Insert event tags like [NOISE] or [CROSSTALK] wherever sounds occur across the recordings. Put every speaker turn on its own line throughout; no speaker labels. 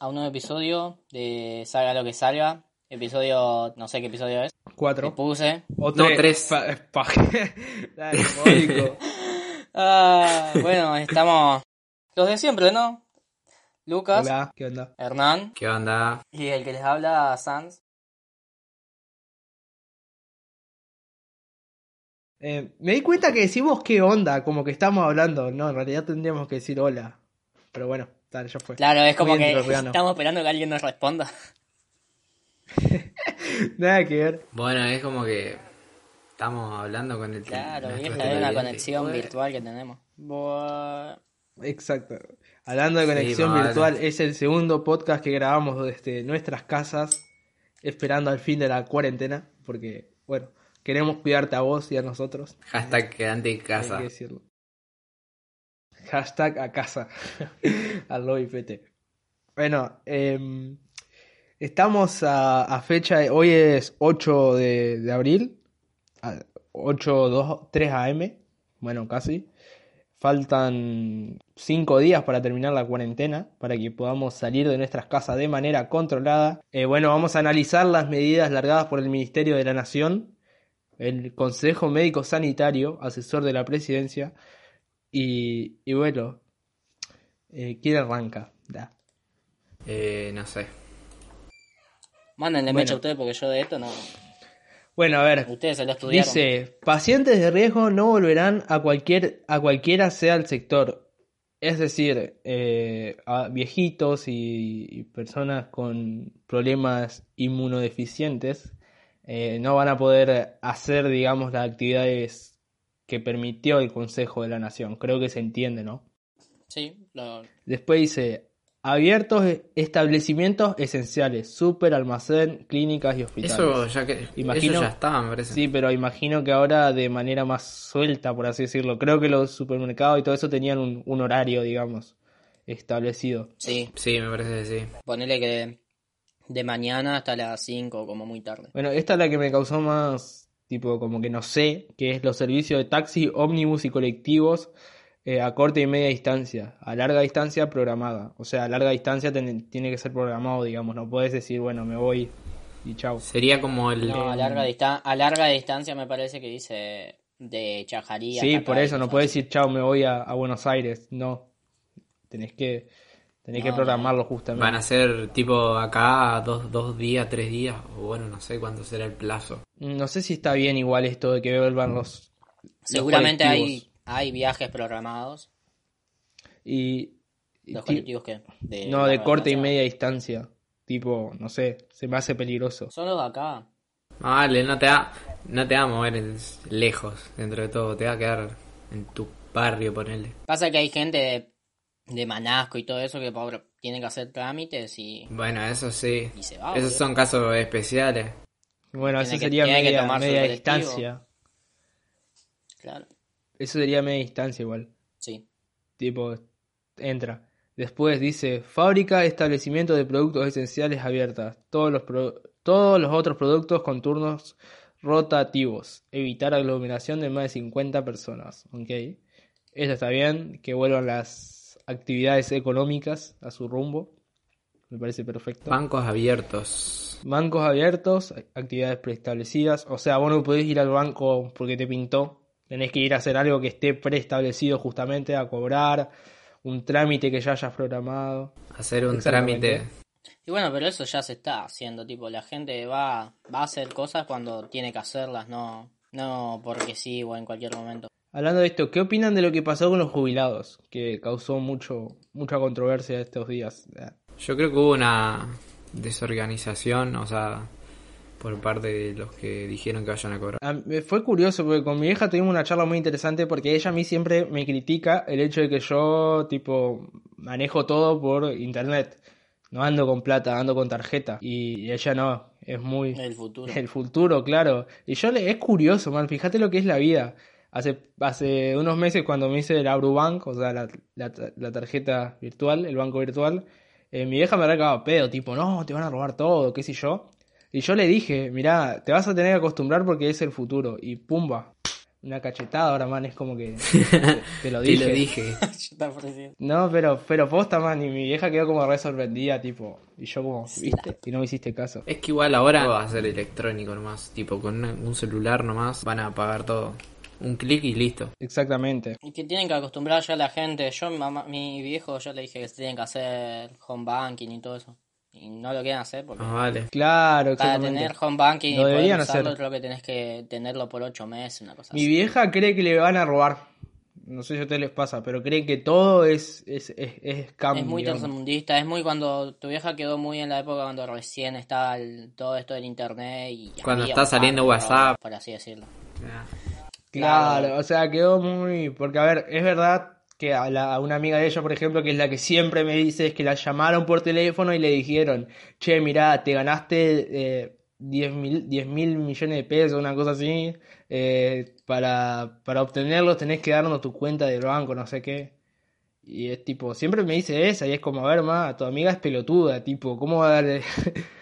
a un nuevo episodio de Salga lo que salga. Episodio, no sé qué episodio es. Que
Cuatro.
puse.
O
No,
tres.
tres.
Pa- pa- [LAUGHS] Dale, módico. [LAUGHS]
Ah, bueno, estamos los de siempre, ¿no? Lucas,
Hola, ¿qué onda?
Hernán
¿Qué onda?
y el que les habla, Sans.
Eh, me di cuenta que decimos qué onda, como que estamos hablando. No, en realidad tendríamos que decir hola. Pero bueno, dale, ya fue.
Claro, es como
Muy
que estamos esperando que alguien nos responda. [LAUGHS]
Nada que ver.
Bueno, es como que estamos hablando con el
Claro,
nuestro
vieja, hay una conexión virtual que tenemos. Buah.
Exacto. Hablando de
Sí,
conexión
vale.
virtual, es el segundo podcast que grabamos desde nuestras casas, esperando al fin de la cuarentena, porque, bueno, queremos cuidarte a vos y a nosotros.
Hashtag quedante en
Hay
casa.
que decirlo. Hashtag a casa. [LAUGHS] Al lobby PT. Bueno, em, estamos a, a fecha, hoy es 8 de, de abril, a- 8, 2, 3 AM, bueno, casi. Faltan 5 días para terminar la cuarentena, para que podamos salir de nuestras casas de manera controlada. Eh, bueno, vamos a analizar las medidas largadas por el Ministerio de la Nación, el Consejo Médico Sanitario, asesor de la presidencia. Y, y bueno, eh, ¿quién arranca? Da.
Eh, no sé.
Mándenle
Bueno.
mecha a ustedes porque yo de esto no.
Bueno, a ver,
Ustedes se lo estudiaron.
dice, pacientes de riesgo no volverán a cualquier, a cualquiera sea el sector. Es decir, eh, a viejitos y, y personas con problemas inmunodeficientes eh, no van a poder hacer, digamos, las actividades que permitió el Consejo de la Nación. Creo que se entiende, ¿no?
Sí, lo-
Después dice, abiertos establecimientos esenciales, super, almacén, clínicas y hospitales.
Eso ya que
Imagino-
eso ya está, me parece.
Sí, pero imagino que ahora de manera más suelta, por así decirlo. Creo que los supermercados y todo eso tenían un, un horario, digamos, establecido.
sí,
Sí, me parece que sí.
ponele que de, de mañana hasta las 5 como muy tarde.
Bueno, esta es la que me causó más, tipo, como que no sé, que es los servicios de taxi, ómnibus y colectivos eh, a corta y media distancia, a larga distancia programada. O sea, a larga distancia ten- tiene que ser programado, digamos, no puedes decir, bueno, me voy y chau.
Sería como el
No, a larga, distan a larga distancia me parece que dice de Chajarí.
Sí, por eso, no puedes decir chao, me voy a, a Buenos Aires. No. Tenés que, tenés que
No,
programarlo justamente.
van a ser tipo acá dos, dos días, tres días, o bueno, no sé cuánto será el plazo.
No sé si está bien igual esto de que vuelvan los. los
Seguramente hay, hay viajes programados.
Y.
Los
ti-
colectivos que. De
no, de corta y media distancia. Tipo, no sé, se me hace peligroso.
Son los de acá.
No, vale, no te va, no te va a mover lejos dentro de todo, te va a quedar en tu barrio, ponele.
Pasa que hay gente de, de Manasco y todo eso que pobre, tiene que hacer trámites y,
Bueno, eso sí.
y se va.
Esos son casos especiales.
Bueno,
Tiene
eso
que-
sería
tiene que
media,
tomar
media distancia.
Claro,
Eso sería media distancia igual.
sí.
Tipo, entra. Después dice, fábrica, establecimiento de productos esenciales abiertas. Todos los, pro- todos los otros productos con turnos rotativos. Evitar aglomeración de más de 50 personas. ¿Ok? Eso está bien. Que vuelvan las actividades económicas a su rumbo. Me parece perfecto.
Bancos abiertos.
Bancos abiertos, actividades preestablecidas. O sea, vos no podés ir al banco porque te pintó. Tenés que ir a hacer algo que esté preestablecido justamente, a cobrar, un trámite que ya hayas programado.
Hacer un trámite.
Y bueno, pero eso ya se está haciendo, tipo, la gente va, va a hacer cosas cuando tiene que hacerlas, no, no porque sí o en cualquier momento.
Hablando de esto, ¿qué opinan de lo que pasó con los jubilados? Que causó mucho, mucha controversia estos días.
Yo creo que hubo una desorganización, o sea, por parte de los que dijeron que vayan a cobrar.
Fue curioso porque con mi vieja tuvimos una charla muy interesante porque ella a mí siempre me critica el hecho de que yo tipo manejo todo por internet. no ando con plata, ando con tarjeta. Y, y ella no, es muy...
El futuro.
El futuro, claro. Y yo le, es curioso, man, fíjate lo que es la vida. Hace, hace unos meses cuando me hice el Abrubank, o sea, la, la, la tarjeta virtual, el banco virtual, eh, mi vieja me había cagado pedo, tipo, no, te van a robar todo, qué sé yo. Y yo le dije, mirá, te vas a tener que acostumbrar porque es el futuro. Y pumba, una cachetada ahora, man, es como que te, [LAUGHS] te lo
Te
dije.
lo dije. [LAUGHS]
Te.
No, pero, pero posta, man, y mi vieja quedó como re sorprendida, tipo, y yo como, ¿viste? Y no me hiciste caso.
Es que igual ahora va a ser electrónico nomás. Tipo, con un celular nomás van a pagar todo. Un clic y listo.
Exactamente.
Y que tienen que acostumbrar ya a la gente. Yo, mi mamá, mi viejo, yo le dije que se tienen que hacer home banking y todo eso. Y no lo quieren hacer porque
Ah, vale.
Claro,
para tener home banking
Lo
y poder
deberían
usarlo,
hacer.
creo que tenés que tenerlo por ocho meses, una cosa
Mi
así.
vieja cree que le van a robar. No sé si a ustedes les pasa, pero creen que todo es, es, es, es scam,
Es muy tercermundista, es muy cuando tu vieja quedó muy en la época cuando recién estaba el- todo esto del internet y
Cuando está saliendo WhatsApp.
por así decirlo.
Ah,
Claro, o sea, quedó muy... Porque, a ver, es verdad que a, la- a una amiga de ella, por ejemplo, que es la que siempre me dice, es que la llamaron por teléfono y le dijeron, che, mirá, te ganaste eh, 10 mil 10 mil millones de pesos, una cosa así, eh, para, para obtenerlos tenés que darnos tu cuenta del banco, no sé qué. Y es tipo, siempre me dice esa y es como, a ver, ma, tu amiga es pelotuda, tipo, ¿cómo va a dar... [LAUGHS]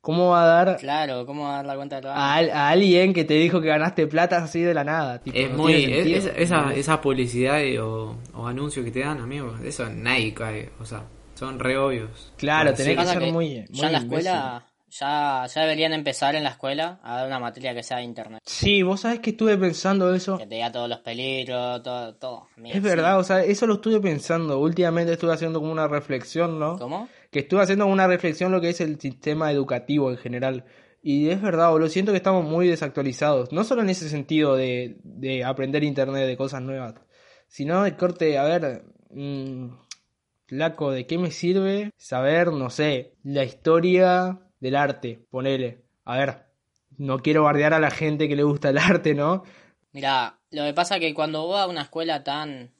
¿Cómo va a dar
Claro, ¿cómo dar la cuenta de todo?
a, al- a alguien que te dijo que ganaste plata así de la nada? Tipo,
Es
no
muy. es- es- esa, esa publicidad o, o anuncios que te dan, amigo. Eso nadie cae. O sea, son re obvios.
Claro, tenés que ser
que
muy- muy
ya en la
imbécil.
escuela ya, ya deberían empezar en la escuela a dar una materia que sea de internet.
Sí, vos sabés que estuve pensando eso.
Que te diga todos los peligros, todo, todo. Mira,
Es
sí.
verdad, o sea, eso lo estuve pensando. Últimamente estuve haciendo como una reflexión, ¿no?
¿Cómo?
Que estuve haciendo una reflexión lo que es el sistema educativo en general. Y es verdad, lo siento que estamos muy desactualizados. No solo en ese sentido de, de aprender internet, de cosas nuevas. Sino de corte, a ver, mm, flaco, ¿de qué me sirve saber, no sé, la historia del arte? Ponele. A ver, no quiero bardear a la gente que le gusta el arte, ¿no?
Mira, lo que pasa que cuando vos a una escuela tan...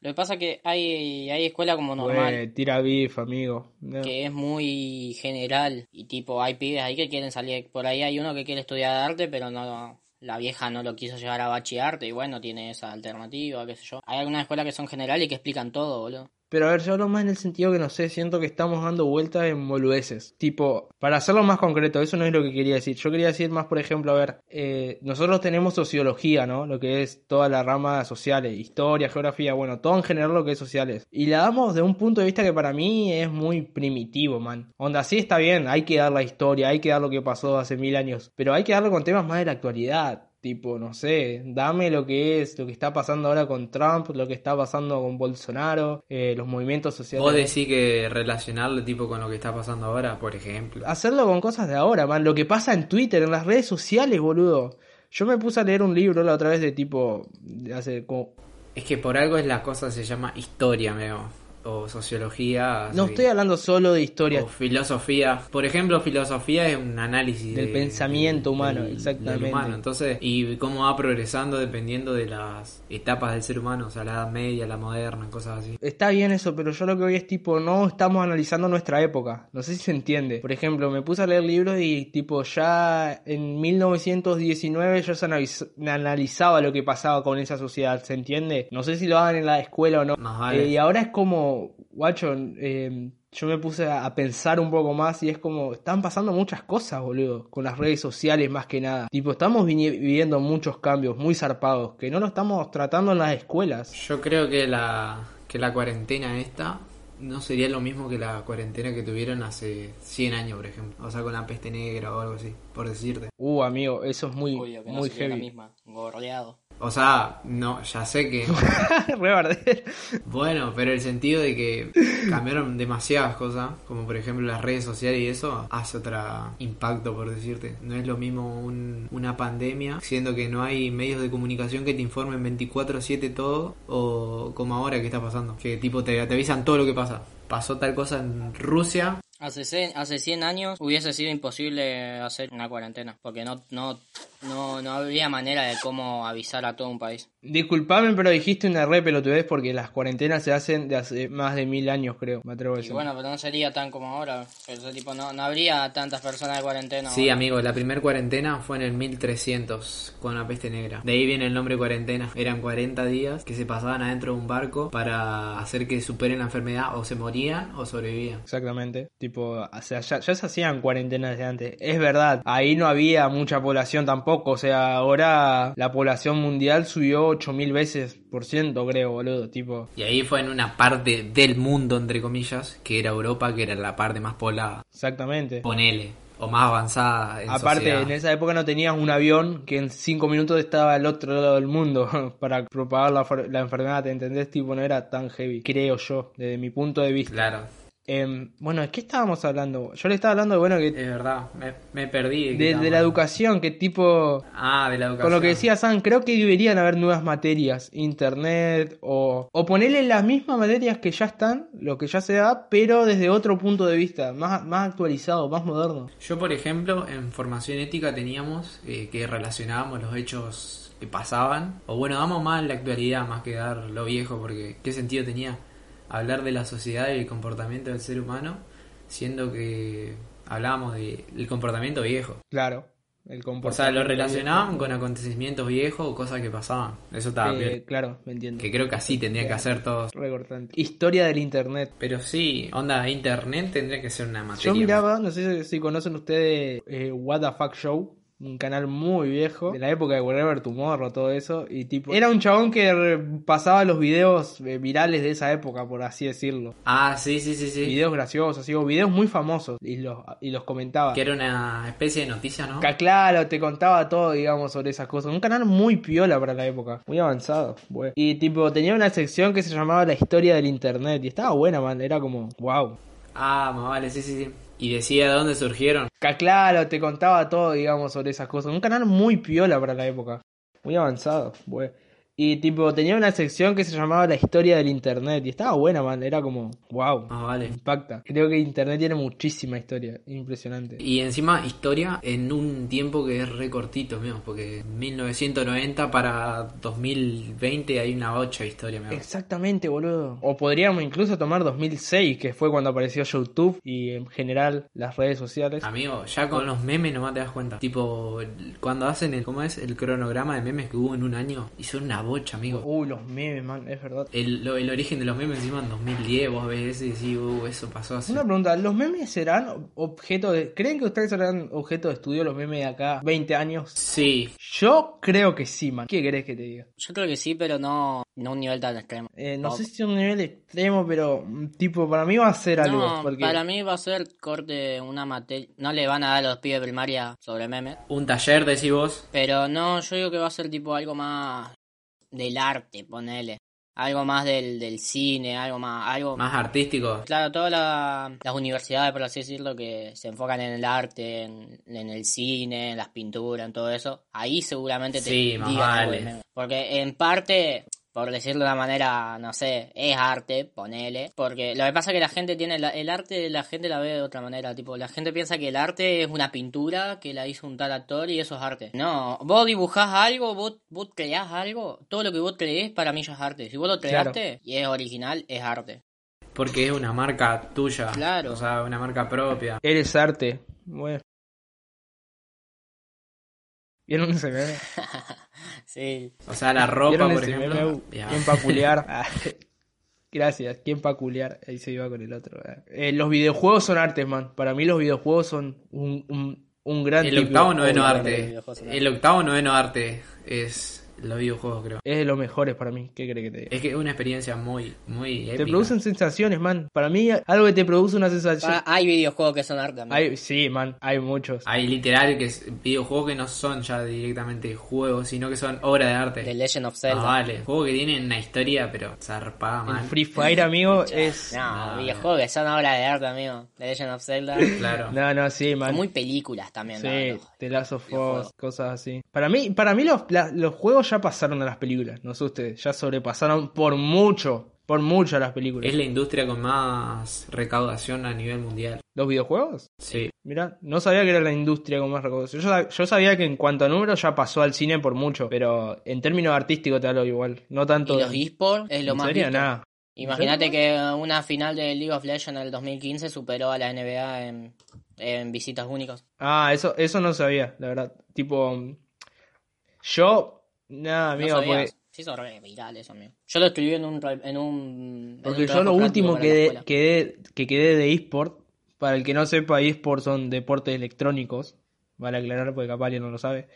Lo que pasa que hay, hay escuela como normal,
Güey, tira beef, amigo. No.
que es muy general, y tipo, hay pibes ahí que quieren salir, por ahí hay uno que quiere estudiar arte, pero no, la vieja no lo quiso llevar a bachiarte, y bueno, tiene esa alternativa, qué sé yo. Hay algunas escuelas que son generales y que explican todo, boludo.
Pero a ver, yo hablo más en el sentido que no sé, siento que estamos dando vueltas en boludeces. Tipo, para hacerlo más concreto, eso no es lo que quería decir. Yo quería decir más, por ejemplo, a ver, eh, nosotros tenemos sociología, ¿no? Lo que es toda la rama sociales, historia, geografía, bueno, todo en general lo que es sociales. Y la damos de un punto de vista que para mí es muy primitivo, man. Onda, sí está bien, hay que dar la historia, hay que dar lo que pasó hace mil años, pero hay que darlo con temas más de la actualidad. Tipo, no sé, dame lo que es, lo que está pasando ahora con Trump, lo que está pasando con Bolsonaro, eh, los movimientos sociales.
Vos decís que relacionarlo tipo con lo que está pasando ahora, por ejemplo.
Hacerlo con cosas de ahora, man. Lo que pasa en Twitter, en las redes sociales, boludo. Yo me puse a leer un libro la otra vez de tipo, hace como...
Es que por algo es la cosa se llama historia, meo. O sociología.
No
así.
estoy hablando solo de historia,
O filosofía. Por ejemplo, filosofía es un análisis
Del
de-
pensamiento humano,
del-
exactamente.
del humano. Entonces, y cómo va progresando dependiendo de las etapas del ser humano, o sea, la edad media, la moderna, cosas así.
Está bien eso, pero yo lo que hoy es tipo, no estamos analizando nuestra época. No sé si se entiende. Por ejemplo, me puse a leer libros y tipo, ya en 1919 yo se analizaba lo que pasaba con esa sociedad, ¿se entiende? No sé si lo hagan en la escuela o no.
Más vale.
Eh, y ahora es como, guacho, eh, yo me puse a pensar un poco más y es como, están pasando muchas cosas, boludo, con las redes sociales más que nada. Tipo, estamos viviendo muchos cambios muy zarpados que no lo estamos tratando en las escuelas.
Yo creo que la, que la cuarentena esta no sería lo mismo que la cuarentena que tuvieron hace 100 años, por ejemplo. O sea, con la peste negra o algo así, por decirte.
Uh, amigo, eso es muy,
Obvio que no
muy
sería la
heavy.
misma, gorreado.
O sea, no, ya sé que... [LAUGHS] Bueno, pero el sentido de que cambiaron demasiadas cosas, como por ejemplo las redes sociales y eso, hace otro impacto, por decirte. No es lo mismo un- una pandemia, siendo que no hay medios de comunicación que te informen 24/7 todo, o como ahora que está pasando, que tipo te, te avisan todo lo que pasa. Pasó tal cosa en Rusia,
Hace, cien- hace 100 años hubiese sido imposible hacer una cuarentena, porque no, no no, no habría manera de cómo avisar a todo un país.
Disculpame, pero dijiste una re pelotudez porque las cuarentenas se hacen de hace más de mil años, creo. Me atrevo a
Y
decir.
bueno, pero no sería tan como ahora. Pero, tipo, no, no habría tantas personas de cuarentena.
Sí,
ahora.
amigo, la primera cuarentena fue en el 1300 con la peste negra. De ahí viene el nombre cuarentena. Eran 40 días que se pasaban adentro de un barco para hacer que superen la enfermedad o se morían o sobrevivían.
Exactamente. Tipo, o sea, ya, ya se hacían cuarentenas de antes. Es verdad, ahí no había mucha población tampoco. O sea, ahora la población mundial subió 8000 veces por ciento, creo, boludo. Tipo,
Y ahí fue en una parte del mundo, entre comillas, que era Europa, que era la parte más poblada.
exactamente.
Ponele, o más avanzada. En
Aparte,
sociedad.
en esa época no tenías un avión que en 5 minutos estaba al otro lado del mundo [LAUGHS] para propagar la, la enfermedad, ¿te entendés? Tipo, no era tan heavy, creo yo, desde mi punto de vista.
Claro,
Em, bueno, ¿de qué estábamos hablando? Yo le estaba hablando de, bueno, que
es verdad, me, me perdí.
de, la educación, que tipo...
Ah, de la educación.
Con lo que decía San, creo que deberían haber nuevas materias, internet o, o ponerle las mismas materias que ya están, lo que ya se da, pero desde otro punto de vista, más, más actualizado, más moderno.
Yo, por ejemplo, en formación ética teníamos eh, que relacionábamos los hechos que pasaban. O bueno, damos más la actualidad más que dar lo viejo, porque ¿qué sentido tenía hablar de la sociedad y el comportamiento del ser humano, siendo que hablábamos del comportamiento viejo?
Claro, el
O sea, lo
comportamiento.
relacionaban con acontecimientos viejos o cosas que pasaban. Eso estaba
Eh,
bien.
claro, me entiendo.
Que creo que así tendrían que hacer todos.
Recortante. Historia del internet.
Pero sí, onda, internet tendría que ser una materia.
Yo miraba, no sé si, si conocen ustedes eh, What the Fuck Show, un canal muy viejo, de la época de Wherever Tomorrow, todo eso, y tipo, era un chabón que pasaba los videos eh, virales de esa época, por así decirlo.
Ah, sí, sí, sí, sí.
Videos graciosos, digo, videos muy famosos, y los, y los comentaba.
Que era una especie de noticia, ¿no?
Ca- Claro, te contaba todo, digamos, sobre esas cosas. Un canal muy piola para la época, muy avanzado. bueno. Y tipo, tenía una sección que se llamaba La historia del internet, y estaba buena, man, era como, wow.
Ah, más vale, sí, sí, sí. Y decía de dónde surgieron.
Claro, te contaba todo, digamos, sobre esas cosas. Un canal muy piola para la época. Muy avanzado, güey. Y tipo, tenía una sección que se llamaba La historia del internet. Y estaba buena, man. Era como, wow.
Más vale.
Impacta. Creo que internet tiene muchísima historia. Impresionante.
Y encima historia en un tiempo que es re cortito, mío, porque 1990 para 2020 hay una bocha de historia, mío.
Exactamente, boludo. O podríamos incluso tomar 2006, que fue cuando apareció YouTube y en general las redes sociales.
Amigo, ya con los memes nomás te das cuenta. Tipo, cuando hacen el, ¿cómo es? El cronograma de memes que hubo en un año, y son una bocha, amigo.
Uy, los memes, man, es verdad.
El, lo- el origen de los memes encima en 2010, vos ves eso y decís, uh, eso pasó así.
Una pregunta, ¿los memes serán objeto de... ¿Creen que ustedes serán objeto de estudio los memes de acá 20 años?
Sí,
Yo creo que sí, man. ¿Qué querés que te diga?
Yo creo que sí, pero no, no un nivel tan extremo.
Eh, no sé si un nivel extremo, pero mm, tipo, para mí va a ser algo.
No,
porque...
para mí va a ser corte una materia. No le van a dar a los pibes de primaria sobre memes.
un taller, decís vos.
Pero no, yo digo que va a ser tipo algo más del arte, ponele. Algo más del, del cine, algo más. Algo
Más artístico.
Claro, todas la- las universidades, por así decirlo, que se enfocan en el arte, en, en el cine, en las pinturas, en todo eso, ahí seguramente te
Sí, más vale.
Porque en parte, por decirlo de una manera, no sé, es arte, ponele. Porque lo que pasa es que la gente tiene, la- el arte la gente la ve de otra manera. Tipo, la gente piensa que el arte es una pintura que la hizo un tal actor y eso es arte. No, vos dibujás algo, vos, vos creás algo, todo lo que vos creés para mí ya es arte. Si vos lo
Claro.
creaste y es original, es arte.
Porque es una marca tuya.
Claro.
O sea, una marca propia.
Eres arte. Bueno. ¿Vieron ese meme?
Sí.
O sea, la ropa,
¿Vieron
por
ese
ejemplo.
meme?
Ya.
¿Quién peculiar? [LAUGHS] Ah, [LAUGHS] Gracias, ¿quién peculiar? Ahí se iba con el otro. eh. Eh, los videojuegos son artes, man. Para mí los videojuegos son un, un, un gran
El octavo noveno arte. El octavo noveno arte es los videojuegos, creo.
Es de los mejores para mí. ¿Qué crees que te diga?
Es que es una experiencia muy, muy épica.
Te producen sensaciones, man. Para mí, algo que te produce una sensación.
Ah, hay videojuegos que son arte también.
Hay- sí, man, hay muchos.
Hay literal que es videojuegos que no son ya directamente juegos, sino que son obras de arte.
The Legend of
Ah,
Zelda.
vale. Juegos que tienen una historia, pero zarpada,
El
man.
Free Fire, amigo, es.
No,
No,
videojuegos que son obras de arte, amigo. The Legend of Zelda.
Claro.
No, no, sí, man.
Son muy películas también.
Sí,
¿no?
The Last of Us, cosas así. Para mí, para mí los, la- los juegos ya pasaron a las películas, no sé ustedes, ya sobrepasaron por mucho, Por mucho las películas.
Es la industria con más recaudación a nivel mundial.
¿Los videojuegos?
Sí.
Mira, no sabía que era la industria con más recaudación. Yo, sab- yo sabía que en cuanto a números ya pasó al cine por mucho, pero en términos artísticos te hablo igual. No tanto.
Y los esports es lo
¿En
más
serio?
visto.
Nada.
Imagínate
¿En
que una final de League of Legends en el 2015 superó a la NBA en, en visitas únicas.
Ah, eso, eso no sabía, la verdad. Tipo, yo, nada, amigo,
no
porque,
Se hizo re viral eso, amigo. Yo lo escribí en un... En un en
porque
un
yo lo último que, de-
escuela.
quedé, que quedé de eSport, para el que no sepa, eSport son deportes electrónicos, vale aclarar porque capaz alguien no lo sabe,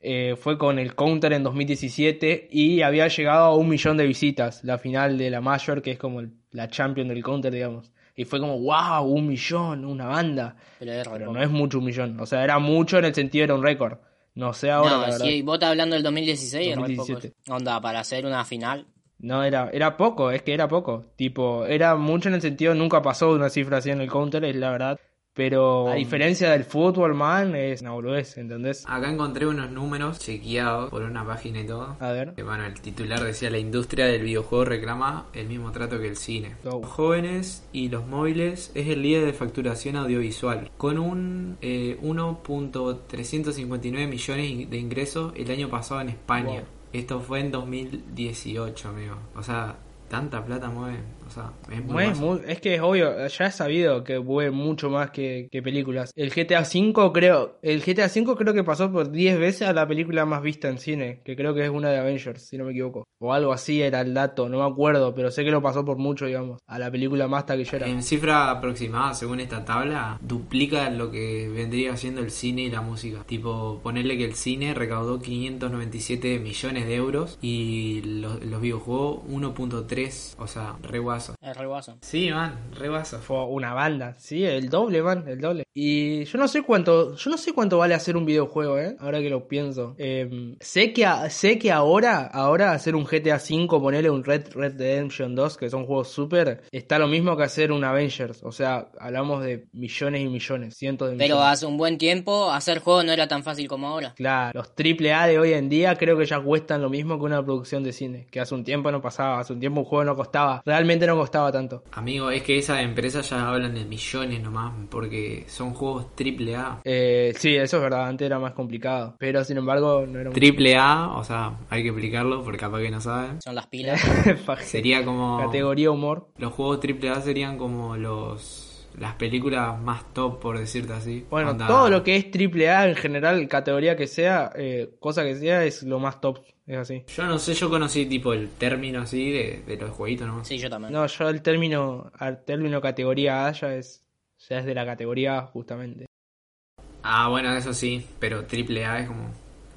eh, fue con el Counter en 2017 y había llegado a un millón de visitas, la final de la Major, que es como el- la champion del Counter, digamos. Y fue como, wow, un millón, una banda.
Pero
Pero no es mucho un millón. O sea, era mucho en el sentido era un récord. No sé ahora,
no,
la
si vos estás hablando del 2016, es re poco
2017.
eso. Onda, para hacer una final.
No, era, era poco, es que era poco. Tipo, era mucho en el sentido, nunca pasó una cifra así en el counter, es la verdad. Pero a diferencia del fútbol, man, es una boludez, ¿entendés?
Acá encontré unos números chequeados por una página y todo.
A ver.
Que, Bueno, el titular decía la industria del videojuego reclama el mismo trato que el cine.
Go.
Los jóvenes y los móviles es el líder de facturación audiovisual, con un eh, 1.359 millones de ingresos el año pasado en España.
Wow.
Esto fue en 2018, amigo. O sea, tanta plata mueve. Sea, es muy
que es obvio, ya es sabido que mueve mucho más que, que películas. El GTA V creo, el GTA V creo que pasó por 10 veces a la película más vista en cine, que creo que es una de Avengers, si no me equivoco. O algo así era el dato, no me acuerdo, pero sé que lo pasó por mucho, digamos, a la película más taquillera.
En cifra aproximada, según esta tabla, duplica lo que vendría siendo el cine y la música. Tipo, ponerle que el cine recaudó 597 millones de euros y los, los videojuegos 1.3, o sea, re guaso.
Es re guaso.
Sí, man, re guaso.
Fue una banda, sí, el doble, man, el doble. Y yo no sé cuánto, yo no sé cuánto vale hacer un videojuego, eh, ahora que lo pienso. Eh, sé que a- sé que ahora, ahora hacer un GTA V, ponerle un Red Red Redemption 2, que son juegos super, está lo mismo que hacer un Avengers, o sea, hablamos de millones y millones, cientos de
Pero
millones.
hace un buen tiempo hacer juegos no era tan fácil como ahora.
Claro, los triple A de hoy en día creo que ya cuestan lo mismo que una producción de cine, que hace un tiempo no pasaba, hace un tiempo un juego no costaba, realmente no costaba tanto.
Amigo, es que esas empresas ya hablan de millones nomás, porque son juegos triple A.
Eh, sí, eso es verdad, antes era más complicado, pero sin embargo no era un
Triple A, o sea, hay que explicarlo porque capaz que no saben.
Son las pilas. [LAUGHS]
Sería como...
Categoría humor.
Los juegos triple A serían como los... Las películas más top, por decirte así.
Bueno,
Onda-
todo lo que es triple A en general, categoría que sea, eh, cosa que sea, es lo más top. Es así.
Yo no sé, yo conocí tipo el término así de, de los jueguitos, ¿no?
Sí, yo también.
No, yo el término, al término categoría A ya es, ya es de la categoría A, justamente.
Ah, bueno, eso sí, pero triple A es como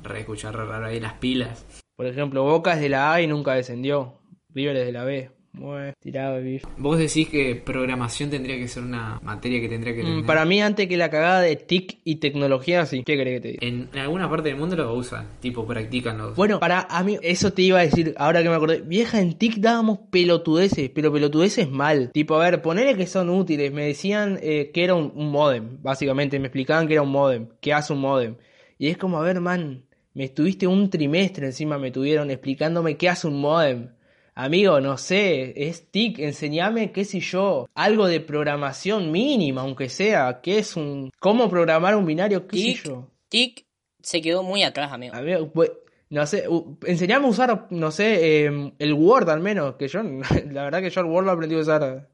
re escuchar re raro ahí las pilas.
Por ejemplo, Boca es de la A y nunca descendió. River es de la B. Bueno, tirado bife.
Vos decís que programación tendría que ser una materia que tendría que tener.
Mm, Para mí, antes que la cagada de TIC y tecnología, sí. ¿Qué querés que te diga?
En, en alguna parte del mundo lo usan, tipo practican los.
Bueno, para a mí, eso te iba a decir, ahora que me acordé. Vieja, en TIC dábamos pelotudeces, pero pelotudeces mal. Tipo, a ver, ponele que son útiles. Me decían eh, que era un, un modem, básicamente. Me explicaban que era un modem, que hace un modem. Y es como, a ver, man, me estuviste un trimestre encima, me tuvieron explicándome qué hace un modem. Amigo, no sé, es TIC, enseñame, qué sé yo, algo de programación mínima, aunque sea, qué es un... ¿Cómo programar un binario? ¿Qué
TIC,
sé yo?
TIC se quedó muy atrás, amigo.
Amigo, pues, no sé, enseñame a usar, no sé, eh, el Word al menos, que yo, [LAUGHS] la verdad que yo el Word lo aprendí a usar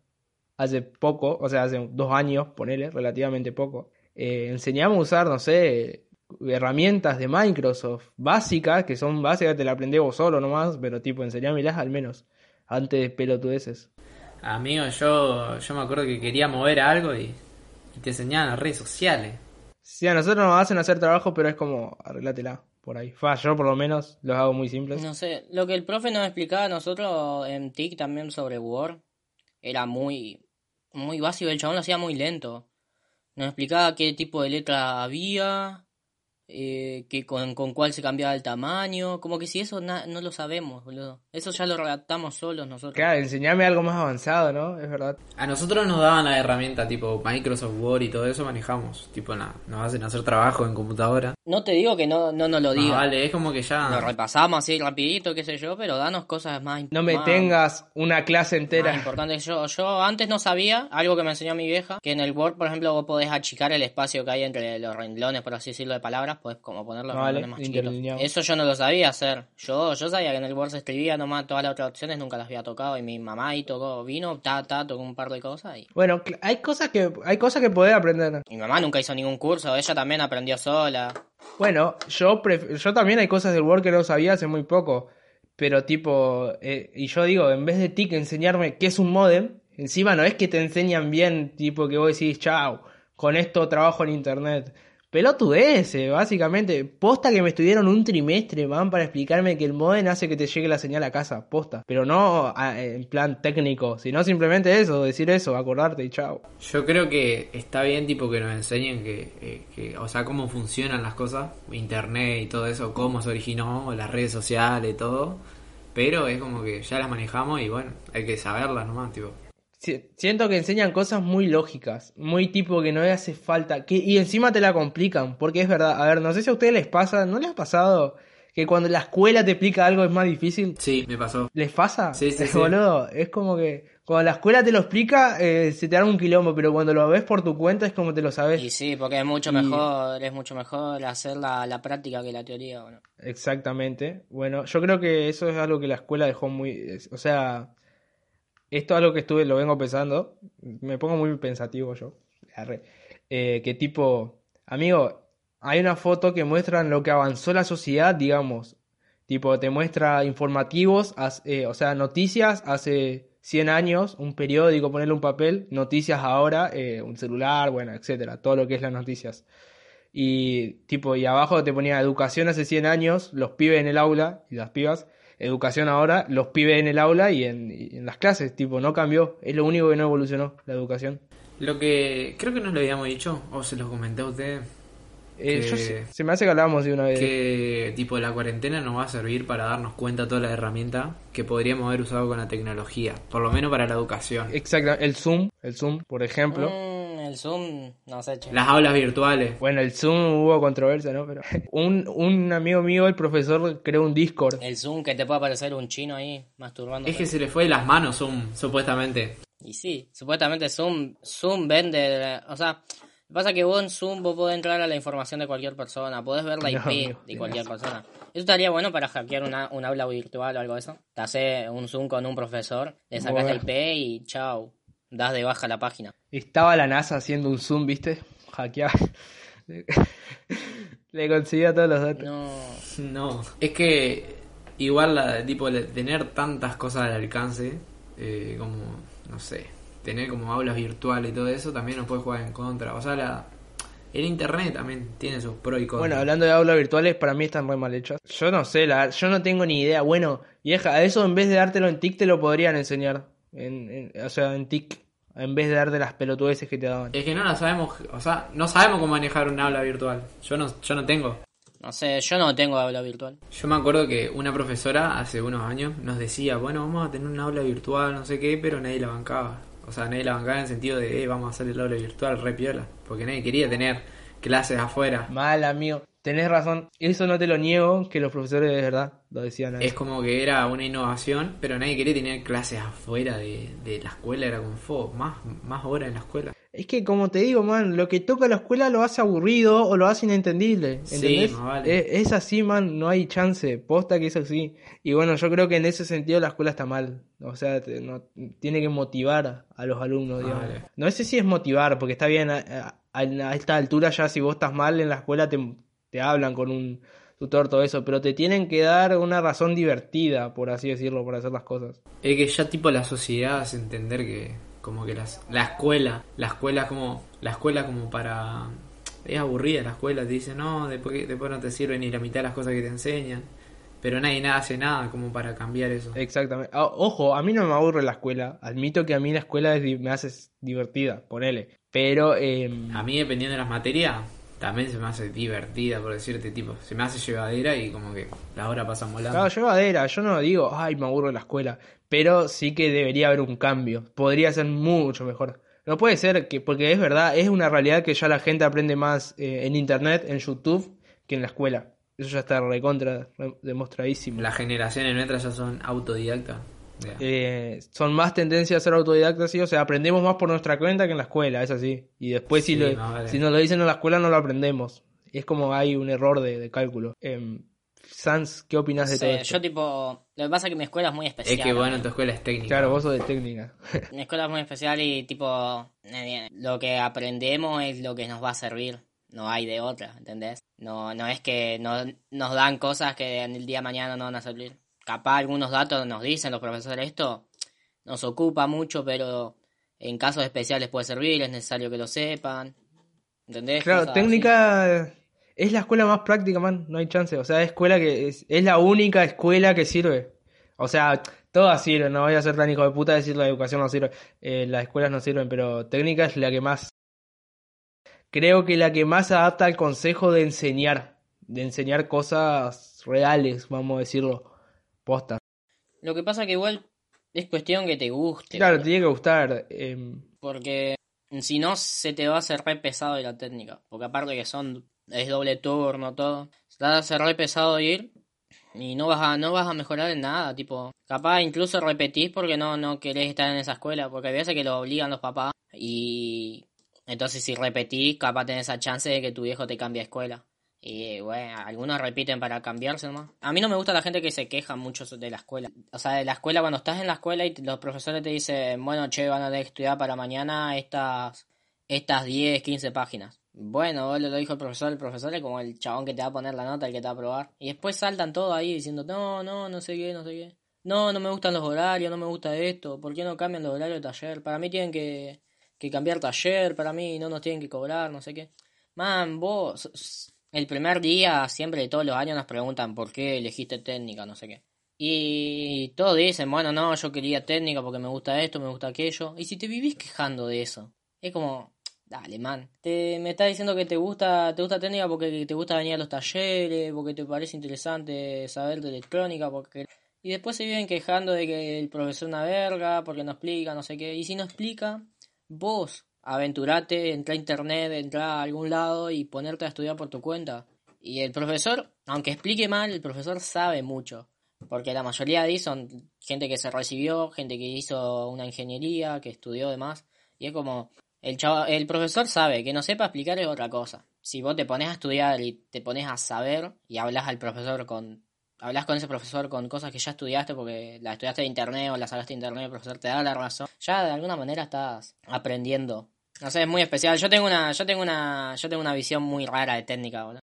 hace poco, o sea, hace dos años, ponele, relativamente poco. Eh, enseñame a usar, no sé, herramientas de Microsoft básicas, que son básicas, te la aprendí vos solo nomás, pero tipo, enseñámelas al menos, antes de pelotudeces.
Amigo, yo, yo me acuerdo que quería mover algo y, y te enseñaban las redes sociales.
Sí, a nosotros nos hacen hacer trabajo, pero es como, arreglátela, por ahí. Fa, yo por lo menos los hago muy simples.
No sé, lo que el profe nos explicaba a nosotros en TIC también sobre Word era muy, muy básico, el chabón lo hacía muy lento. Nos explicaba qué tipo de letra había, eh, que con, con cuál se cambiaba el tamaño, como que si eso na- no lo sabemos, boludo. Eso ya lo redactamos solos nosotros.
Claro, enseñame algo más avanzado, ¿no? Es verdad.
A nosotros nos daban la herramienta tipo Microsoft Word y todo eso manejamos. Tipo, na- nos hacen hacer trabajo en computadora.
No te digo que no, no nos lo
Más
diga.
vale, es como que ya...
Lo repasamos así rapidito, qué sé yo, pero danos cosas más
No me
más-
tengas una clase entera.
importantes. Yo, yo antes no sabía, algo que me enseñó mi vieja, que en el Word, por ejemplo, vos podés achicar el espacio que hay entre los renglones, por así decirlo, de palabras, podés como poner los
Vale,
renglones más chiquitos. Eso yo no lo sabía hacer. Yo, yo sabía que en el Word se escribía nomás, todas las otras opciones nunca las había tocado, y mi mamá ahí tocó, vino, ta, ta, tocó un par de cosas, y
Bueno, hay cosas que hay cosas que podés aprender.
mi mamá nunca hizo ningún curso, ella también aprendió sola.
Bueno, yo yo también hay cosas del Word que no sabía hace muy poco. Pero tipo, eh, y yo digo, en vez de ti que enseñarme qué es un modem, encima no es que te enseñan bien, tipo que vos decís, chao, con esto trabajo en internet. Pelotudeces, básicamente. Posta que me estuvieron un trimestre, man, para explicarme que el modem hace que te llegue la señal a casa. Posta. Pero no en plan técnico, sino simplemente eso, decir eso, acordarte y chao.
Yo creo que está bien tipo que nos enseñen que, eh, que, o sea, cómo funcionan las cosas, internet y todo eso, cómo se originó, las redes sociales y todo, pero es como que ya las manejamos y bueno, hay que saberlas nomás, tipo.
Si- Siento que enseñan cosas muy lógicas, muy tipo que no le hace falta, que, y encima te la complican, porque es verdad, a ver, no sé si a ustedes les pasa, ¿no les ha pasado que cuando la escuela te explica algo es más difícil?
Sí, me pasó.
¿Les pasa?
Sí, sí, [LAUGHS] sí.
Boludo, es como que cuando la escuela te lo explica, eh, se te da un quilombo, pero cuando lo ves por tu cuenta es como te lo sabes.
Y sí, porque es mucho
Y-
mejor, es mucho mejor hacer la, la práctica que la teoría, bueno.
Exactamente. Bueno, yo creo que eso es algo que la escuela dejó muy... es- O sea, esto es algo que estuve, lo vengo pensando. Me pongo muy pensativo yo. Eh, que tipo, amigo, hay una foto que muestran lo que avanzó la sociedad, digamos. Tipo, te muestra informativos, eh, o sea, noticias hace 100 años, un periódico, ponerle un papel, noticias ahora, eh, un celular, bueno, etcétera, todo lo que es las noticias. Y tipo, y abajo te ponía educación hace 100 años, los pibes en el aula y las pibas, educación ahora, los pibes en el aula y en, y en las clases, tipo, no cambió, es lo único que no evolucionó, la educación.
Lo que creo que nos lo habíamos dicho, o se lo comenté a ustedes,
Eh,
Que-
yo sé- se me hace que hablábamos de una vez.
que tipo la cuarentena nos va a servir para darnos cuenta de todas las herramientas que podríamos haber usado con la tecnología, por lo menos para la educación.
Exacto, el Zoom, el Zoom, por ejemplo.
Mm, el Zoom, no sé, che.
Las aulas virtuales.
Bueno, el Zoom hubo controversia, ¿no? Pero un, un amigo mío, el profesor, creó un Discord.
El Zoom que te puede aparecer un chino ahí masturbando.
Es que se le fue de las manos Zoom, supuestamente.
Y sí, supuestamente Zoom, Zoom vende, o sea, lo que pasa es que vos en Zoom vos podés entrar a la información de cualquier persona, podés ver la
No,
IP
amigo,
de cualquier persona. Eso estaría bueno para hackear una, un aula virtual o algo de eso. Te haces un Zoom con un profesor, le sacas la
Bueno.
IP y chao, das de baja la página.
Estaba la NASA haciendo un Zoom, ¿viste? Hackeaba. [LAUGHS] Le conseguía todos los datos.
No,
No. Es que igual la, tipo tener tantas cosas al alcance, eh, como, no sé, tener como aulas virtuales y todo eso también nos puede jugar en contra. O sea, la, el internet también tiene sus pros y contras.
Bueno, hablando de aulas virtuales, para mí están re mal hechas. Yo no sé, la, yo no tengo ni idea. Bueno, vieja, eso en vez de dártelo en TIC te lo podrían enseñar. En, en- o sea, en TIC, en vez de darte las pelotudeces que te daban.
Es que no la sabemos, o sea, no sabemos cómo manejar un aula virtual. Yo no, yo no tengo.
no sé, yo no tengo aula virtual.
Yo me acuerdo que una profesora hace unos años nos decía, bueno, vamos a tener un aula virtual, no sé qué, pero nadie la bancaba. O sea, nadie la bancaba en el sentido de, eh, vamos a hacer el aula virtual, re piola. Porque nadie quería tener clases afuera.
Mal, amigo. Tenés razón. Eso no te lo niego, que los profesores de verdad lo decían ahí.
Es como que era una innovación, pero nadie quería tener clases afuera de, de la escuela, era como, fo, más, más horas en la escuela.
Es que, como te digo, man, lo que toca la escuela lo hace aburrido o lo hace inentendible.
Sí,
¿Entendés?
vale.
es, es así, man, no hay chance. Posta que es así. Y bueno, yo creo que en ese sentido la escuela está mal. O sea, te- no- tiene que motivar a los alumnos, digamos.
Vale.
No sé si es motivar, porque está bien, a, a- a esta altura ya si vos estás mal en la escuela te, te hablan con un tutor, todo eso. Pero te tienen que dar una razón divertida, por así decirlo, para hacer las cosas.
Es que ya tipo la sociedad hace entender que como que las, la escuela, la escuela como, la escuela como para... Es aburrida la escuela, te dice, no, después, después no te sirve ni la mitad de las cosas que te enseñan. Pero nadie nada hace nada como para cambiar eso.
Exactamente. Ah, ojo, a mí no me aburre la escuela. Admito que a mí la escuela es me hace divertida, ponele. Pero, eh,
A mí dependiendo de las materias, también se me hace divertida, por decirte, tipo, se me hace llevadera y como que la hora pasa volando.
claro, llevadera. Yo no digo, ay, me aburre la escuela. Pero sí que debería haber un cambio. Podría ser mucho mejor. No puede ser que, porque es verdad, es una realidad que ya la gente aprende más eh, en internet, en YouTube, que en la escuela. Eso ya está recontra re- demostradísimo.
Las generaciones nuestras ya son autodidactas.
Eh, son más tendencias a ser autodidactas, sí, o sea, aprendemos más por nuestra cuenta que en la escuela, es así. Y después si,
vale.
si nos lo dicen en la escuela no lo aprendemos. Es como hay un error de, de cálculo. Em, Sans, ¿qué opinas de
Sí,
todo esto?
yo tipo, lo que pasa es que mi escuela es muy especial.
es que bueno,
¿no?
tu escuela es técnica.
Claro, vos sos de técnica. [LAUGHS]
Mi escuela es muy especial y tipo, eh, lo que aprendemos es lo que nos va a servir. No hay de otra, ¿entendés? No, no es que no- nos dan cosas que en el día de mañana no van a servir. Capaz algunos datos nos dicen los profesores esto, nos ocupa mucho, pero en casos especiales puede servir, es necesario que lo sepan. ¿Entendés?
Claro,
Cosas así.
técnica es la escuela más práctica, man, no hay chance. O sea, es escuela que es, es la única escuela que sirve. O sea, todas sirven, no voy a ser tan hijo de puta decir la educación no sirve, eh, las escuelas no sirven, pero técnica es la que más, creo que la que más adapta al consejo de enseñar, de enseñar cosas reales, vamos a decirlo, posta.
Lo que pasa que igual es cuestión que te guste.
Claro, te tiene que gustar. em,
Porque si no, se te va a hacer re pesado ir la técnica. Porque aparte que son, es doble turno, todo. Se te va a hacer re pesado ir y no vas a, no vas a mejorar en nada. Tipo, capaz incluso repetís porque no, no querés estar en esa escuela. Porque hay veces que lo obligan los papás. Y entonces si repetís, capaz tenés esa chance de que tu viejo te cambie de escuela. Y bueno, algunos repiten para cambiarse nomás. A mí no me gusta la gente que se queja mucho de la escuela. O sea, de la escuela, cuando estás en la escuela y los profesores te dicen, bueno, che, van a estudiar para mañana estas, estas 10, 15 páginas. Bueno, vos lo dijo el profesor, el profesor es como el chabón que te va a poner la nota, el que te va a probar. Y después saltan todos ahí diciendo, no, no, no sé qué, no sé qué. No, no me gustan los horarios, no me gusta esto. ¿Por qué no cambian los horarios de taller? Para mí tienen que, que cambiar taller, para mí no nos tienen que cobrar, no sé qué. Man, vos, el primer día, siempre todos los años nos preguntan por qué elegiste técnica, no sé qué. Y todos dicen, bueno, no, yo quería técnica porque me gusta esto, me gusta aquello. Y si te vivís quejando de eso, es como, dale, man. Te, me estás diciendo que te gusta, te gusta técnica porque te gusta venir a los talleres, porque te parece interesante saber de electrónica, porque... Y después se viven quejando de que el profesor es una verga, porque no explica, no sé qué. Y si no explica, vos aventurate, entra a internet, entra a algún lado y ponerte a estudiar por tu cuenta. Y el profesor, aunque explique mal, el profesor sabe mucho. Porque la mayoría de ahí son gente que se recibió, gente que hizo una ingeniería, que estudió demás. Y es como, el, chava- el profesor sabe, que no sepa explicar es otra cosa. Si vos te pones a estudiar y te pones a saber y hablas al profesor con... Hablas con ese profesor con cosas que ya estudiaste porque la estudiaste de internet o las hablaste de internet, el profesor te da la razón. Ya de alguna manera estás aprendiendo. No sé, es muy especial. Yo tengo una, yo tengo una, yo tengo una visión muy rara de técnica, boludo.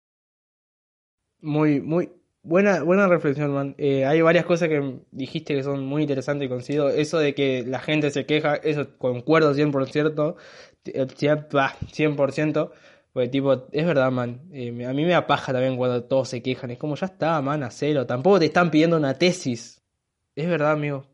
Muy, muy buena, buena reflexión, man. Eh, hay varias cosas que dijiste que son muy interesantes y coincido. Eso de que la gente se queja, eso concuerdo 100%, eh, 100%, bah, 100%. Porque, tipo, es verdad, man. Eh, a mí me apaja también cuando todos se quejan. Es como, ya está, man, hacelo. Tampoco te están pidiendo una tesis. Es verdad, amigo.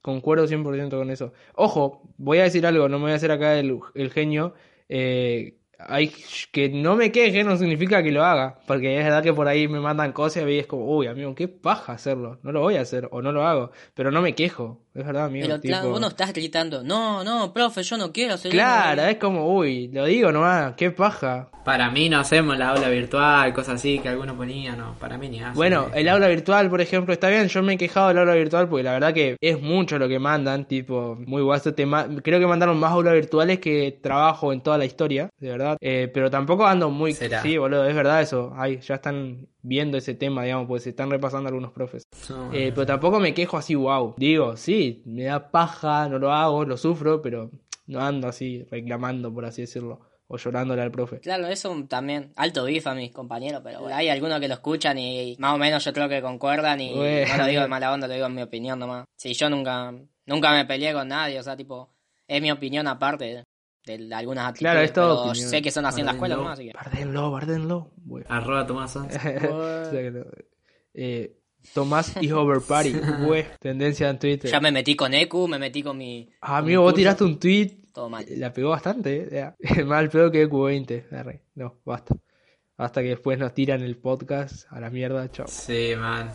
Concuerdo 100% con eso. Ojo, voy a decir algo, no me voy a hacer acá el, el genio. Eh, hay que no me queje no significa que lo haga, porque es verdad que por ahí me mandan cosas y es como, uy, amigo, qué paja hacerlo. No lo voy a hacer o no lo hago, pero no me quejo. Es verdad, amigo.
Pero claro,
tipo-
vos no estás gritando, no, no, profe, yo no quiero hacer
Claro,
eso".
es como, uy, lo digo nomás, qué paja.
Para mí no hacemos la aula virtual, cosas así que algunos ponían, no, para mí ni hacen.
Bueno, el aula virtual, por ejemplo, está bien. Yo me he quejado del aula virtual porque la verdad que es mucho lo que mandan. Tipo, muy guaso. Te ma- Creo que mandaron más aulas virtuales que trabajo en toda la historia, de verdad. Eh, pero tampoco ando muy.
¿Será?
Sí, boludo, es verdad eso. Ay, ya están viendo ese tema, digamos, porque se están repasando algunos profes.
No,
Eh, pero tampoco me quejo así, wow. Digo, sí, me da paja, no lo hago, lo sufro, pero no ando así reclamando, por así decirlo. O llorándole al profe.
Claro, eso también. Alto bifa a mis compañeros, pero bueno, hay algunos que lo escuchan y más o menos yo creo que concuerdan y
Bueno.
no lo digo de mala onda, lo digo en mi opinión nomás. Sí, yo nunca, nunca me peleé con nadie, o sea, tipo, es mi opinión aparte de, de algunas actitudes.
Claro, es todo
pero
opinión.
sé que son así en la escuela nomás, así que...
Bardenlo, bardenlo. Bueno.
Arroba Tomás Sanz. [LAUGHS]
Eh, Tomás is over party, [LAUGHS] güey. Tendencia en Twitter.
Ya me metí con Eku, me metí con mi...
Ah, amigo, vos tiraste un tweet.
Todo mal.
La pegó bastante, eh. [LAUGHS] Mal peor que Q20. Arre. No, basta. Hasta que después nos tiran el podcast a la mierda, chao.
Sí, man.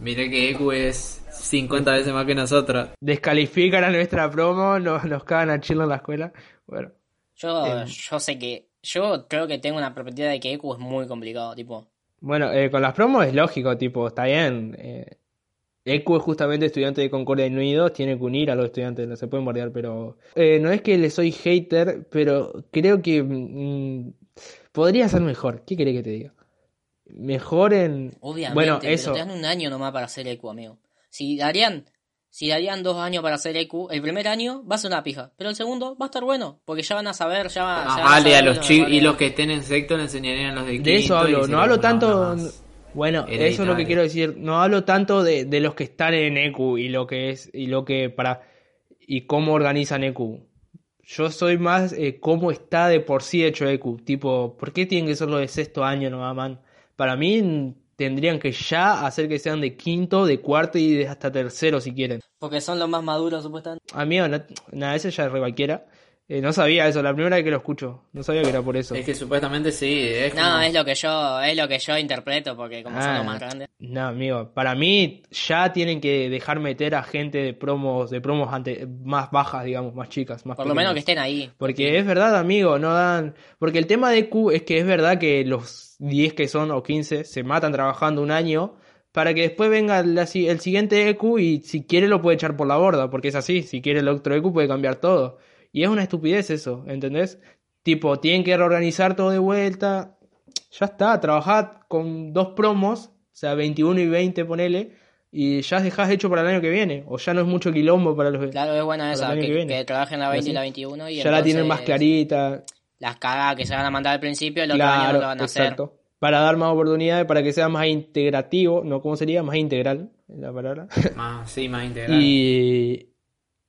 Miré que EQ es 50 veces más que nosotros.
Descalifican a nuestra promo, nos, nos cagan a chilo en la escuela. Bueno,
Yo, yo sé que Yo creo que tengo una perspectiva de que EQ es muy complicado, tipo.
Bueno, eh, con las promos es lógico, tipo, está bien. Eh, EQ es justamente estudiante de Concordia y Unidos, tiene que unir a los estudiantes, no se pueden bordear, pero... eh, no es que le soy hater, pero creo que mm, podría ser mejor. ¿Qué querés que te diga? Mejor en...
Obviamente,
Bueno,
pero
eso.
te dan un año nomás para hacer EQ, amigo. Si darían, si darían dos años para hacer EQ, el primer año va a ser una pija, pero el segundo va a estar bueno, porque ya van a saber, ya, va-
Más
ya van a
vale a los chicos y los que estén en sexto le enseñarían a los de quinto.
De eso hablo, no hablo tanto... Bueno, eso es lo que quiero decir. No hablo tanto de, de los que están en EQ y lo que es, y lo que para, y cómo organizan EQ. Yo soy más eh, cómo está de por sí hecho EQ. Tipo, ¿por qué tienen que ser los de sexto año nomás, man? Para mí tendrían que ya hacer que sean de quinto, de cuarto y de hasta tercero si quieren.
Porque son los más maduros, supuestamente.
Amigo, no, nada, ese ya es re cualquiera. Eh, no sabía eso, la primera vez que lo escucho. No sabía que era por eso.
Es que supuestamente sí, es
No,
como-
es lo que yo, es lo que yo interpreto, porque como son
Ah.
los más grandes.
No, amigo, para mí ya tienen que dejar meter a gente de promos, de promos ante, más bajas, digamos, más chicas, más
Por lo menos que estén ahí.
Porque es verdad, amigo, no dan... Porque el tema de Q es que es verdad que los 10 que son o 15 se matan trabajando un año para que después venga la si- el siguiente EQ y si quiere lo puede echar por la borda, porque es así, si quiere el otro EQ puede cambiar todo. Y es una estupidez eso, ¿entendés? Tipo, tienen que reorganizar todo de vuelta. Ya está, trabajad con dos promos, o sea, 21 y 20 ponele, y ya dejás hecho para el año que viene, o ya no es mucho quilombo para los...
Claro, es buena esa, que,
que
que trabajen la 20 y la 21 y
ya la tienen más clarita.
Las cagadas que se van a mandar al principio, el otro año no lo van a hacer.
exacto. Para dar más oportunidades, para que sea más integrativo, ¿no? ¿Cómo sería? Más integral, es la palabra.
más, sí, más [LAUGHS] integral.
y,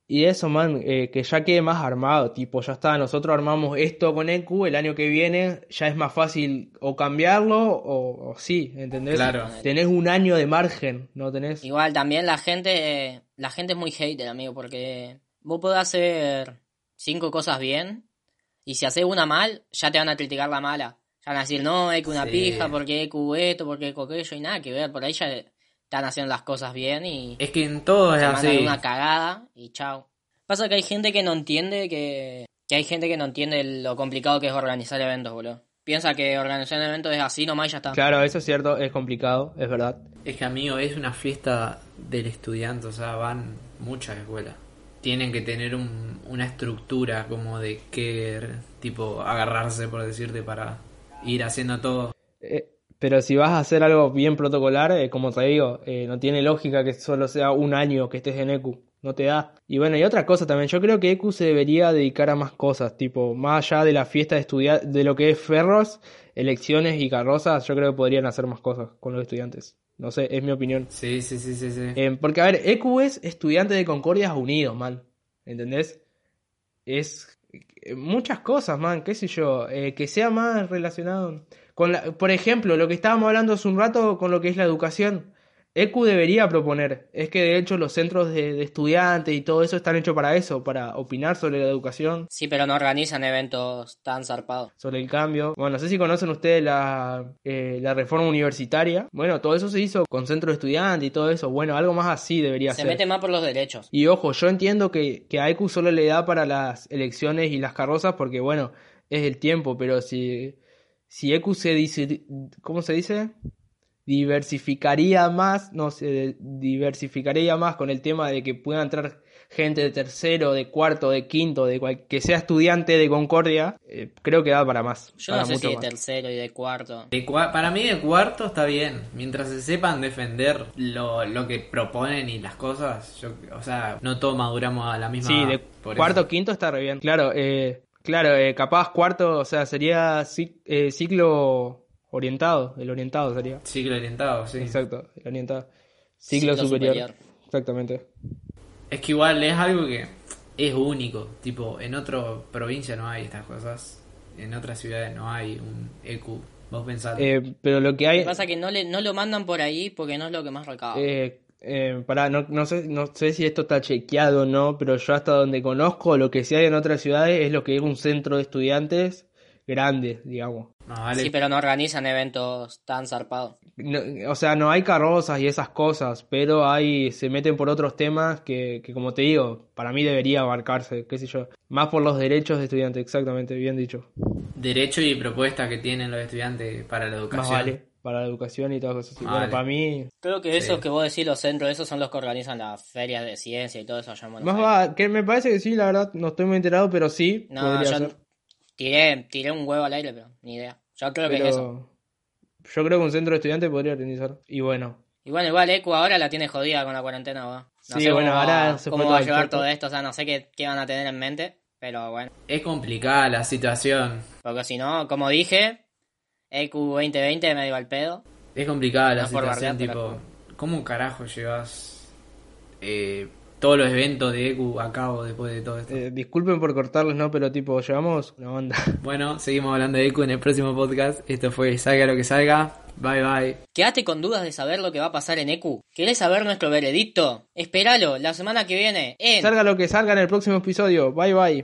y eso, man, eh, que ya quede más armado, tipo, ya está, nosotros armamos esto con EQ, el año que viene ya es más fácil o cambiarlo o, o sí, ¿entendés?
Claro.
Tenés un año de margen, ¿no tenés?
Igual también la gente, la gente es muy hater, amigo, porque vos podés hacer cinco cosas bien y si haces una mal, ya te van a criticar la mala. Ya van a decir, no, es que una
Sí.
pija, porque EQ esto, porque EQ aquello, y nada que ver, por ahí ya están haciendo las cosas bien y
Es que en todo es así.
una cagada y chao. Pasa que hay gente que no entiende que, que hay gente que no entiende lo complicado que es organizar eventos, boludo. Piensa que organizar un evento es así nomás y ya está.
Claro, eso es cierto, es complicado, es verdad.
Es que amigo, es una fiesta del estudiante, o sea, van muchas escuelas. Tienen que tener un- una estructura como de qué tipo agarrarse, por decirte, para ir haciendo todo.
Pero si vas a hacer algo bien protocolar, eh, como te digo, eh, no tiene lógica que solo sea un año que estés en EQ. No te da. Y bueno, y otra cosa también, yo creo que EQ se debería dedicar a más cosas, tipo, más allá de la fiesta de estudiar, de lo que es ferros, elecciones y carrozas, yo creo que podrían hacer más cosas con los estudiantes. No sé, es mi opinión.
Sí, sí, sí, sí, sí.
Eh, porque, a ver, EQ es estudiante de Concordias Unidos, man. ¿Entendés? Es muchas cosas, man, qué sé yo, eh, que sea más relacionado con la, por ejemplo, lo que estábamos hablando hace un rato con lo que es la educación. EQ debería proponer, es que de hecho los centros de, de estudiantes y todo eso están hechos para eso, para opinar sobre la educación,
Sí, pero no organizan eventos tan zarpados.
sobre el cambio. Bueno, no sé si conocen ustedes la, eh, la reforma universitaria. Bueno, todo eso se hizo con centros de estudiantes y todo eso. Bueno, algo más así debería
Se
ser.
mete más por los derechos.
Y ojo, yo entiendo que, que a EQ solo le da para las elecciones y las carrozas porque, bueno, es el tiempo, pero si, si EQ se dice, ¿cómo se dice? Diversificaría más, no se diversificaría más con el tema de que pueda entrar gente de tercero, de cuarto, de quinto, de cual, que sea estudiante de Concordia, eh, creo que da para más.
Yo
para
no sé
mucho
si de
más.
tercero y de cuarto.
De cua- para mí de cuarto está bien, mientras se sepan defender lo, lo que proponen y las cosas, yo, o sea, no todos maduramos a la misma
Sí, de cuarto,
eso.
quinto está re bien. Claro, eh, claro, eh, capaz cuarto, o sea, sería eh, ciclo orientado, el orientado sería.
Ciclo orientado, sí.
Exacto, el orientado. Ciclo,
Ciclo
superior.
superior.
Exactamente.
Es que igual es algo que es único, tipo, en otra provincia no hay estas cosas, en otras ciudades no hay un EQ, vos pensás.
Eh, pero lo que
Lo
hay,
que pasa es que no, le, no lo mandan por ahí porque no es lo que más recauda.
eh, eh, pará, no, no sé, no sé si esto está chequeado o no, pero yo hasta donde conozco, lo que sí hay en otras ciudades es lo que es un centro de estudiantes grande, digamos.
Vale.
Sí, pero no organizan eventos tan zarpados.
No- o sea, no hay carrozas y esas cosas, pero hay, se meten por otros temas que, que, como te digo, para mí debería abarcarse, qué sé yo. Más por los derechos de estudiantes, exactamente, bien dicho.
Derecho y propuesta que tienen los estudiantes para la educación.
Más vale, para la educación y todas cosas así.
Vale.
Bueno, para mí,
Creo que
Sí.
esos que vos decís, los centros, esos son los que organizan las ferias de ciencia y todo eso allá en Buenos
más
Aires.
va, que me parece que sí, la verdad, no estoy muy enterado, pero sí,
No, yo
ser.
tiré, tiré un huevo al aire, pero ni idea. Yo creo que es eso.
Yo creo que un centro de estudiantes podría organizar. Y bueno,
Y bueno, igual Ecu ahora la tiene jodida con la cuarentena, va. No
Sí,
sé
bueno,
cómo,
ahora se
cómo va a llevar todo esto, o sea, no sé qué, qué van a tener en mente, pero bueno.
Es complicada la situación.
Porque si no, como dije, EQ 2020 me dio al pedo.
Es complicada la
No por
situación, tipo, ¿cómo carajo llevas eh, todos los eventos de EQ a cabo después de todo esto?
eh, disculpen por cortarles, ¿no? Pero tipo, llevamos una banda. [LAUGHS]
Bueno, seguimos hablando de EQ en el próximo podcast. Esto fue Salga lo que salga. Bye bye.
Quédate con dudas de saber lo que va a pasar en EQ. ¿Querés saber nuestro veredicto? Espéralo la semana que viene en...
Salga lo que salga en el próximo episodio. Bye bye.